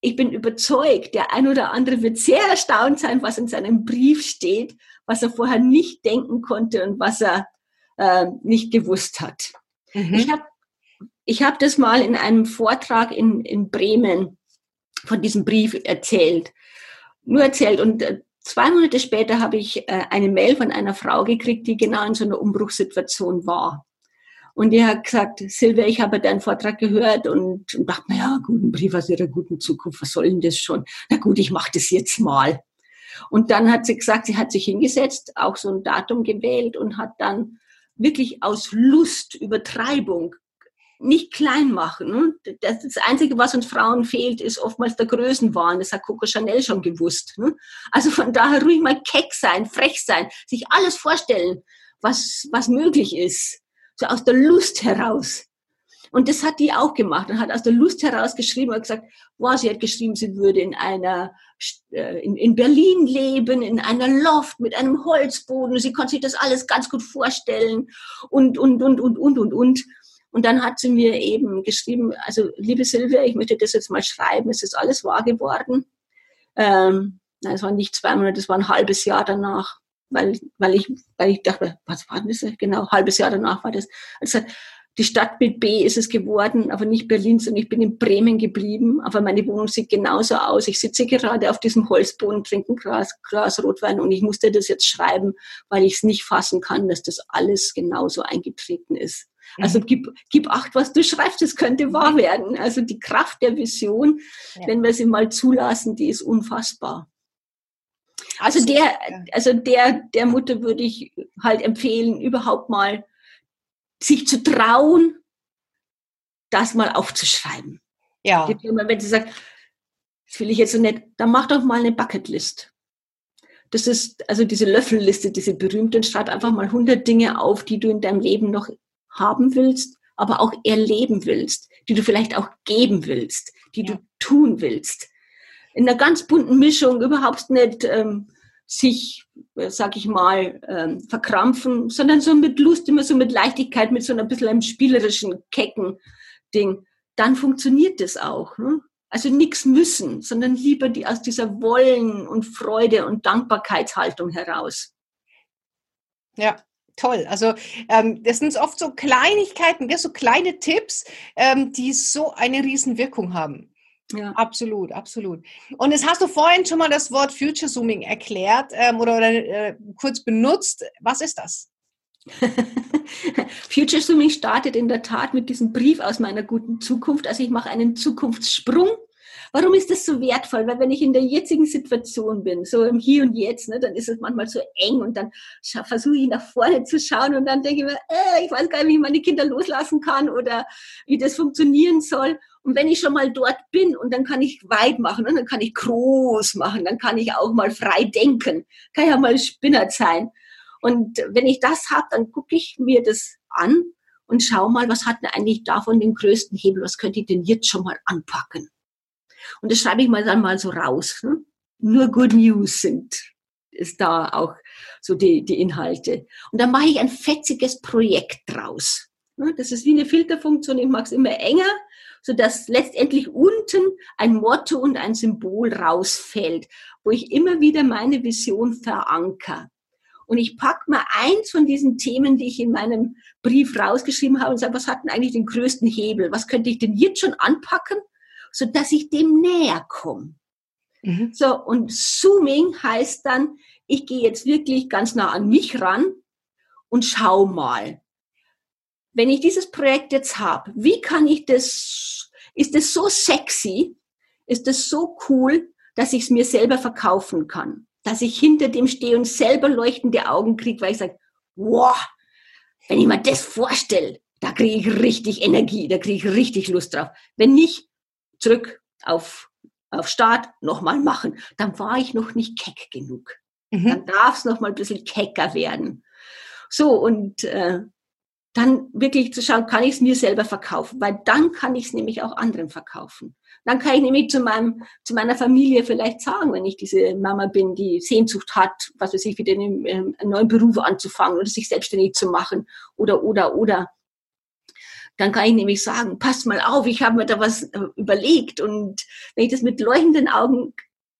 ich bin überzeugt, der ein oder andere wird sehr erstaunt sein, was in seinem Brief steht, was er vorher nicht denken konnte und was er äh, nicht gewusst hat. Mhm. Ich habe ich hab das mal in einem Vortrag in, in Bremen von diesem Brief erzählt. Nur erzählt. Und äh, zwei Monate später habe ich äh, eine Mail von einer Frau gekriegt, die genau in so einer Umbruchssituation war. Und die hat gesagt, Silvia, ich habe deinen Vortrag gehört und, und dachte, naja, guten Brief aus ihrer guten Zukunft, was soll denn das schon? Na gut, ich mache das jetzt mal. Und dann hat sie gesagt, sie hat sich hingesetzt, auch so ein Datum gewählt und hat dann wirklich aus Lust, Übertreibung, nicht klein machen. Das, das Einzige, was uns Frauen fehlt, ist oftmals der Größenwahn. Das hat Coco Chanel schon gewusst. Ne? Also von daher ruhig mal keck sein, frech sein, sich alles vorstellen, was, was möglich ist so aus der Lust heraus. Und das hat die auch gemacht und hat aus der Lust heraus geschrieben und gesagt, wow, sie hat geschrieben, sie würde in einer, äh, in, in Berlin leben, in einer Loft mit einem Holzboden. Sie konnte sich das alles ganz gut vorstellen und, und, und, und, und, und, und. Und dann hat sie mir eben geschrieben, also liebe Silvia, ich möchte das jetzt mal schreiben, es ist alles wahr geworden. Ähm, nein, es waren nicht zwei Monate, das war ein halbes Jahr danach weil, weil, ich, weil ich dachte, was war das? Genau, ein halbes Jahr danach war das. Also die Stadt mit B ist es geworden, aber nicht Berlin, sondern ich bin in Bremen geblieben. Aber meine Wohnung sieht genauso aus. Ich sitze gerade auf diesem Holzboden, trinke ein Glas, Glas Rotwein und ich musste das jetzt schreiben, weil ich es nicht fassen kann, dass das alles genauso eingetreten ist. Mhm. Also gib, gib acht, was du schreibst, es könnte wahr werden. Also die Kraft der Vision, ja. wenn wir sie mal zulassen, die ist unfassbar. Also der, also der, der Mutter würde ich halt empfehlen, überhaupt mal sich zu trauen, das mal aufzuschreiben. Ja. Wenn sie sagt, das will ich jetzt so nicht, dann mach doch mal eine Bucketlist. Das ist also diese Löffelliste, diese berühmte, und schreib einfach mal 100 Dinge auf, die du in deinem Leben noch haben willst, aber auch erleben willst, die du vielleicht auch geben willst, die ja. du tun willst in einer ganz bunten Mischung, überhaupt nicht ähm, sich, äh, sag ich mal, ähm, verkrampfen, sondern so mit Lust, immer so mit Leichtigkeit, mit so ein bisschen einem spielerischen, kecken Ding, dann funktioniert das auch. Ne? Also nichts müssen, sondern lieber die aus dieser Wollen und Freude und Dankbarkeitshaltung heraus. Ja, toll. Also ähm, das sind oft so Kleinigkeiten, so kleine Tipps, ähm, die so eine Riesenwirkung haben. Ja. Absolut, absolut. Und jetzt hast du vorhin schon mal das Wort Future Zooming erklärt ähm, oder, oder äh, kurz benutzt. Was ist das? Future Zooming startet in der Tat mit diesem Brief aus meiner guten Zukunft. Also ich mache einen Zukunftssprung Warum ist das so wertvoll? Weil wenn ich in der jetzigen Situation bin, so im Hier und Jetzt, ne, dann ist es manchmal so eng und dann versuche ich nach vorne zu schauen und dann denke ich mir, äh, ich weiß gar nicht, wie ich meine Kinder loslassen kann oder wie das funktionieren soll. Und wenn ich schon mal dort bin und dann kann ich weit machen und ne, dann kann ich groß machen, dann kann ich auch mal frei denken, kann ja mal Spinner sein. Und wenn ich das habe, dann gucke ich mir das an und schau mal, was hat denn eigentlich davon den größten Hebel, was könnte ich denn jetzt schon mal anpacken? Und das schreibe ich mal dann mal so raus. Ne? Nur Good News sind, ist da auch so die, die Inhalte. Und dann mache ich ein fetziges Projekt draus. Ne? Das ist wie eine Filterfunktion, ich mache es immer enger, sodass letztendlich unten ein Motto und ein Symbol rausfällt, wo ich immer wieder meine Vision veranker. Und ich packe mal eins von diesen Themen, die ich in meinem Brief rausgeschrieben habe und sage, was hat denn eigentlich den größten Hebel? Was könnte ich denn jetzt schon anpacken? so dass ich dem näher komme. Mhm. So, und Zooming heißt dann, ich gehe jetzt wirklich ganz nah an mich ran und schau mal. Wenn ich dieses Projekt jetzt habe, wie kann ich das, ist das so sexy, ist das so cool, dass ich es mir selber verkaufen kann, dass ich hinter dem stehe und selber leuchtende Augen kriege, weil ich sage, wow, wenn ich mir das vorstelle, da kriege ich richtig Energie, da kriege ich richtig Lust drauf. Wenn nicht, zurück auf, auf Start, nochmal machen. Dann war ich noch nicht keck genug. Mhm. Dann darf es noch mal ein bisschen kecker werden. So, und äh, dann wirklich zu schauen, kann ich es mir selber verkaufen, weil dann kann ich es nämlich auch anderen verkaufen. Dann kann ich nämlich zu meinem, zu meiner Familie vielleicht sagen, wenn ich diese Mama bin, die Sehnsucht hat, was weiß ich, wieder einen, einen neuen Beruf anzufangen oder sich selbstständig zu machen oder, oder, oder. Dann kann ich nämlich sagen, passt mal auf, ich habe mir da was äh, überlegt. Und wenn ich das mit leuchtenden Augen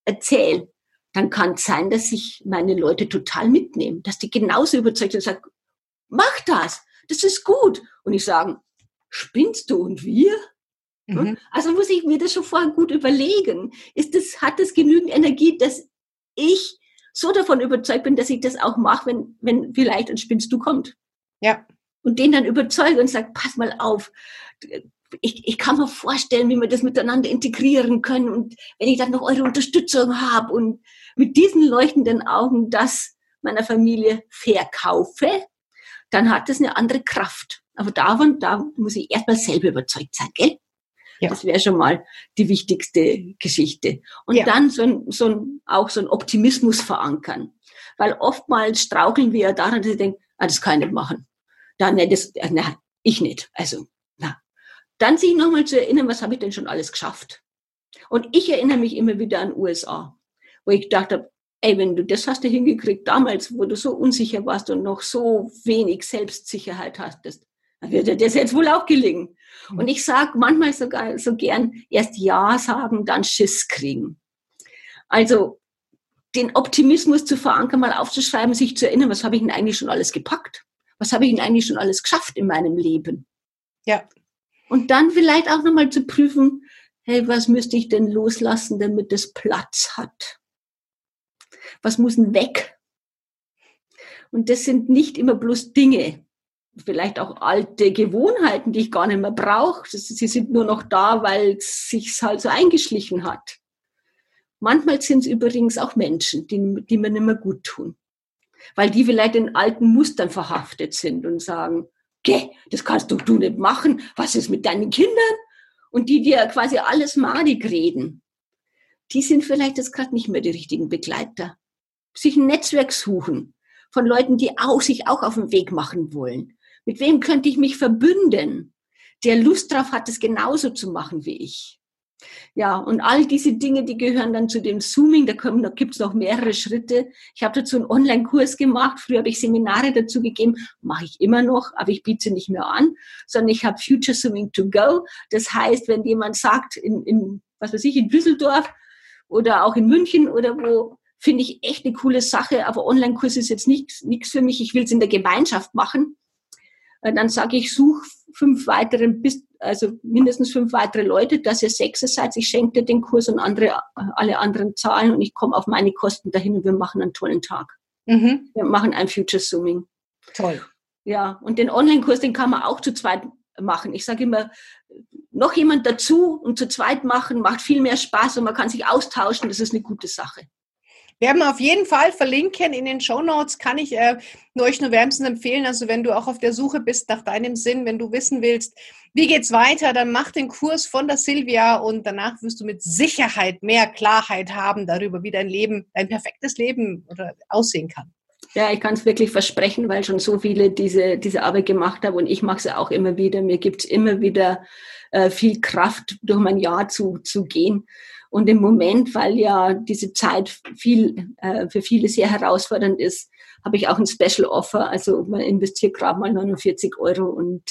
erzähle, dann kann es sein, dass ich meine Leute total mitnehme, dass die genauso überzeugt sind und sagen, mach das, das ist gut. Und ich sage, spinnst du und wir? Mhm. Also muss ich mir das schon vorher gut überlegen. Ist das, hat das genügend Energie, dass ich so davon überzeugt bin, dass ich das auch mache, wenn, wenn vielleicht ein Spinnst du kommt? Ja, und den dann überzeuge und sage, pass mal auf, ich, ich kann mir vorstellen, wie wir das miteinander integrieren können und wenn ich dann noch eure Unterstützung habe und mit diesen leuchtenden Augen das meiner Familie verkaufe, dann hat das eine andere Kraft. Aber davon, da muss ich erstmal selber überzeugt sein, gell? Ja. Das wäre schon mal die wichtigste Geschichte. Und ja. dann so ein, so ein, auch so ein Optimismus verankern. Weil oftmals straucheln wir ja daran, dass ich denke, ah, das kann ich nicht machen. Da, ne, das, äh, na, ich nicht. Also, na. Dann sich nochmal zu erinnern, was habe ich denn schon alles geschafft? Und ich erinnere mich immer wieder an USA, wo ich dachte, ey, wenn du das hast du hingekriegt damals, wo du so unsicher warst und noch so wenig Selbstsicherheit hattest, dann wird dir das jetzt wohl auch gelingen. Und mhm. ich sage manchmal sogar so gern, erst Ja sagen, dann Schiss kriegen. Also den Optimismus zu verankern, mal aufzuschreiben, sich zu erinnern, was habe ich denn eigentlich schon alles gepackt? Was habe ich denn eigentlich schon alles geschafft in meinem Leben? Ja. Und dann vielleicht auch nochmal zu prüfen, hey, was müsste ich denn loslassen, damit es Platz hat? Was muss denn weg? Und das sind nicht immer bloß Dinge vielleicht auch alte Gewohnheiten, die ich gar nicht mehr brauche. Sie sind nur noch da, weil es sich halt so eingeschlichen hat. Manchmal sind es übrigens auch Menschen, die, die mir nicht mehr gut tun. Weil die vielleicht in alten Mustern verhaftet sind und sagen, Geh, das kannst doch du nicht machen. Was ist mit deinen Kindern? Und die dir quasi alles madig reden. Die sind vielleicht jetzt gerade nicht mehr die richtigen Begleiter. Sich ein Netzwerk suchen von Leuten, die auch, sich auch auf den Weg machen wollen mit wem könnte ich mich verbünden, der Lust drauf hat, es genauso zu machen wie ich? Ja, und all diese Dinge, die gehören dann zu dem Zooming. Da, kommen, da gibt es noch mehrere Schritte. Ich habe dazu einen Online-Kurs gemacht. Früher habe ich Seminare dazu gegeben, mache ich immer noch, aber ich biete sie nicht mehr an, sondern ich habe Future Zooming to Go. Das heißt, wenn jemand sagt, in, in was weiß ich, in Düsseldorf oder auch in München oder wo, finde ich echt eine coole Sache, aber Online-Kurs ist jetzt nichts für mich. Ich will es in der Gemeinschaft machen. Äh, dann sage ich, such fünf weitere, bis, also mindestens fünf weitere Leute, dass ihr sechs seid. Ich schenke dir den Kurs und andere, alle anderen zahlen und ich komme auf meine Kosten dahin und wir machen einen tollen Tag. Mhm. Wir machen ein Future Zooming. Toll. Ja, und den Online-Kurs, den kann man auch zu zweit machen. Ich sage immer, noch jemand dazu und zu zweit machen, macht viel mehr Spaß und man kann sich austauschen. Das ist eine gute Sache. Werden wir auf jeden Fall verlinken in den Show Notes, kann ich äh, euch nur wärmstens empfehlen. Also wenn du auch auf der Suche bist nach deinem Sinn, wenn du wissen willst, wie geht's weiter, dann mach den Kurs von der Silvia und danach wirst du mit Sicherheit mehr Klarheit haben darüber, wie dein Leben, dein perfektes Leben oder aussehen kann. Ja, ich kann es wirklich versprechen, weil schon so viele diese, diese Arbeit gemacht haben und ich mache sie auch immer wieder. Mir gibt es immer wieder äh, viel Kraft, durch mein Jahr zu, zu gehen. Und im Moment, weil ja diese Zeit viel, äh, für viele sehr herausfordernd ist, habe ich auch ein Special Offer. Also man investiert gerade mal 49 Euro und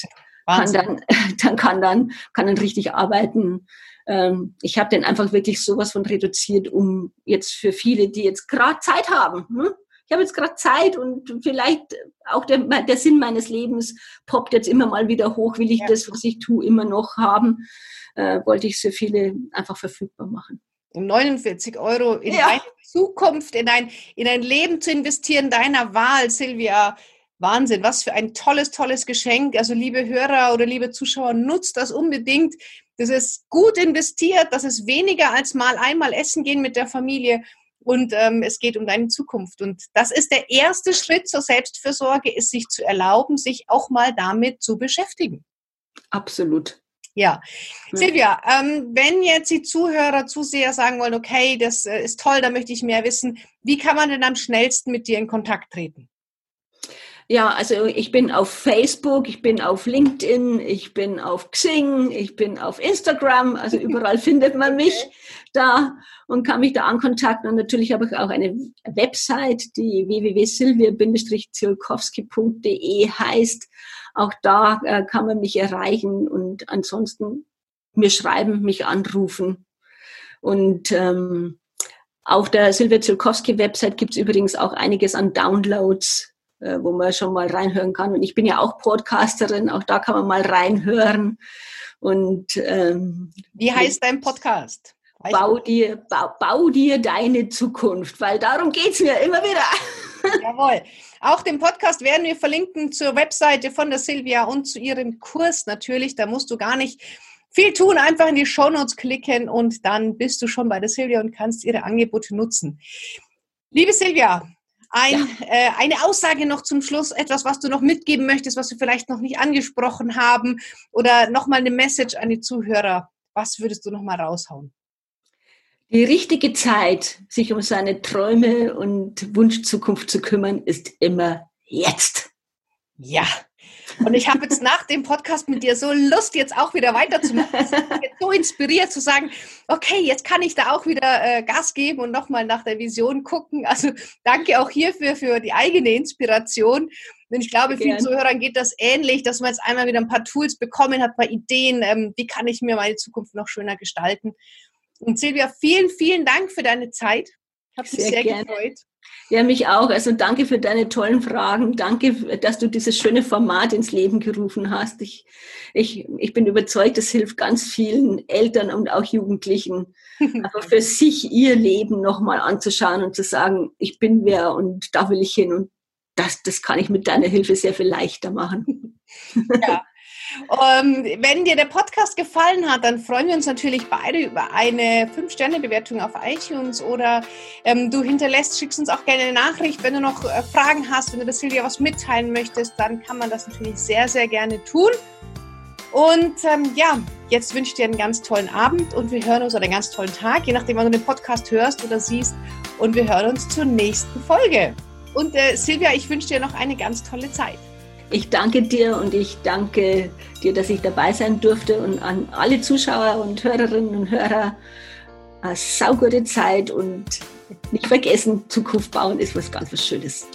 kann dann, dann kann dann, kann dann richtig arbeiten. Ähm, ich habe den einfach wirklich sowas von reduziert, um jetzt für viele, die jetzt gerade Zeit haben, hm? Ich habe jetzt gerade Zeit und vielleicht auch der, der Sinn meines Lebens poppt jetzt immer mal wieder hoch, will ich ja. das, was ich tue, immer noch haben äh, wollte ich für viele einfach verfügbar machen. 49 Euro in ja. deine Zukunft, in ein, in ein Leben zu investieren, deiner Wahl, Silvia. Wahnsinn, was für ein tolles, tolles Geschenk. Also liebe Hörer oder liebe Zuschauer, nutzt das unbedingt. Das ist gut investiert, das ist weniger als mal einmal essen gehen mit der Familie und ähm, es geht um deine Zukunft. Und das ist der erste Schritt zur Selbstfürsorge, ist sich zu erlauben, sich auch mal damit zu beschäftigen. Absolut. Ja. Silvia, ähm, wenn jetzt die Zuhörer, Zuseher sagen wollen, okay, das äh, ist toll, da möchte ich mehr wissen, wie kann man denn am schnellsten mit dir in Kontakt treten? Ja, also ich bin auf Facebook, ich bin auf LinkedIn, ich bin auf Xing, ich bin auf Instagram, also überall findet man mich da und kann mich da ankontakten. Und natürlich habe ich auch eine Website, die www.silvia-ziolkowski.de heißt. Auch da äh, kann man mich erreichen und ansonsten mir schreiben, mich anrufen. Und ähm, auf der Silvia Zielkowski Website gibt es übrigens auch einiges an Downloads, äh, wo man schon mal reinhören kann. Und ich bin ja auch Podcasterin, auch da kann man mal reinhören. Und ähm, wie heißt dein Podcast? bau dir, bau, bau dir deine Zukunft, weil darum geht's mir immer wieder. Jawohl. Auch den Podcast werden wir verlinken zur Webseite von der Silvia und zu ihrem Kurs natürlich. Da musst du gar nicht viel tun, einfach in die Shownotes klicken und dann bist du schon bei der Silvia und kannst ihre Angebote nutzen. Liebe Silvia, ein, ja. äh, eine Aussage noch zum Schluss, etwas, was du noch mitgeben möchtest, was wir vielleicht noch nicht angesprochen haben oder nochmal eine Message an die Zuhörer. Was würdest du nochmal raushauen? Die richtige Zeit, sich um seine Träume und Wunschzukunft zu kümmern, ist immer jetzt. Ja, und ich habe jetzt nach dem Podcast mit dir so Lust, jetzt auch wieder weiterzumachen. Ich bin so inspiriert zu sagen, okay, jetzt kann ich da auch wieder äh, Gas geben und nochmal nach der Vision gucken. Also danke auch hierfür für die eigene Inspiration. Und ich glaube, vielen Zuhörern geht das ähnlich, dass man jetzt einmal wieder ein paar Tools bekommen hat, ein paar Ideen, ähm, wie kann ich mir meine Zukunft noch schöner gestalten. Und Silvia, vielen, vielen Dank für deine Zeit. Ich habe mich sehr, sehr gefreut. Ja, mich auch. Also danke für deine tollen Fragen. Danke, dass du dieses schöne Format ins Leben gerufen hast. Ich, ich, ich bin überzeugt, es hilft ganz vielen Eltern und auch Jugendlichen, einfach für sich ihr Leben nochmal anzuschauen und zu sagen, ich bin wer und da will ich hin. Und das, das kann ich mit deiner Hilfe sehr viel leichter machen. Ja, ähm, wenn dir der Podcast gefallen hat, dann freuen wir uns natürlich beide über eine 5-Sterne-Bewertung auf iTunes oder ähm, du hinterlässt, schickst uns auch gerne eine Nachricht. Wenn du noch äh, Fragen hast, wenn du der Silvia was mitteilen möchtest, dann kann man das natürlich sehr, sehr gerne tun. Und ähm, ja, jetzt wünsche ich dir einen ganz tollen Abend und wir hören uns oder einen ganz tollen Tag, je nachdem, wann du den Podcast hörst oder siehst. Und wir hören uns zur nächsten Folge. Und äh, Silvia, ich wünsche dir noch eine ganz tolle Zeit. Ich danke dir und ich danke dir, dass ich dabei sein durfte und an alle Zuschauer und Hörerinnen und Hörer eine saugute Zeit und nicht vergessen, Zukunft bauen ist was ganz was Schönes.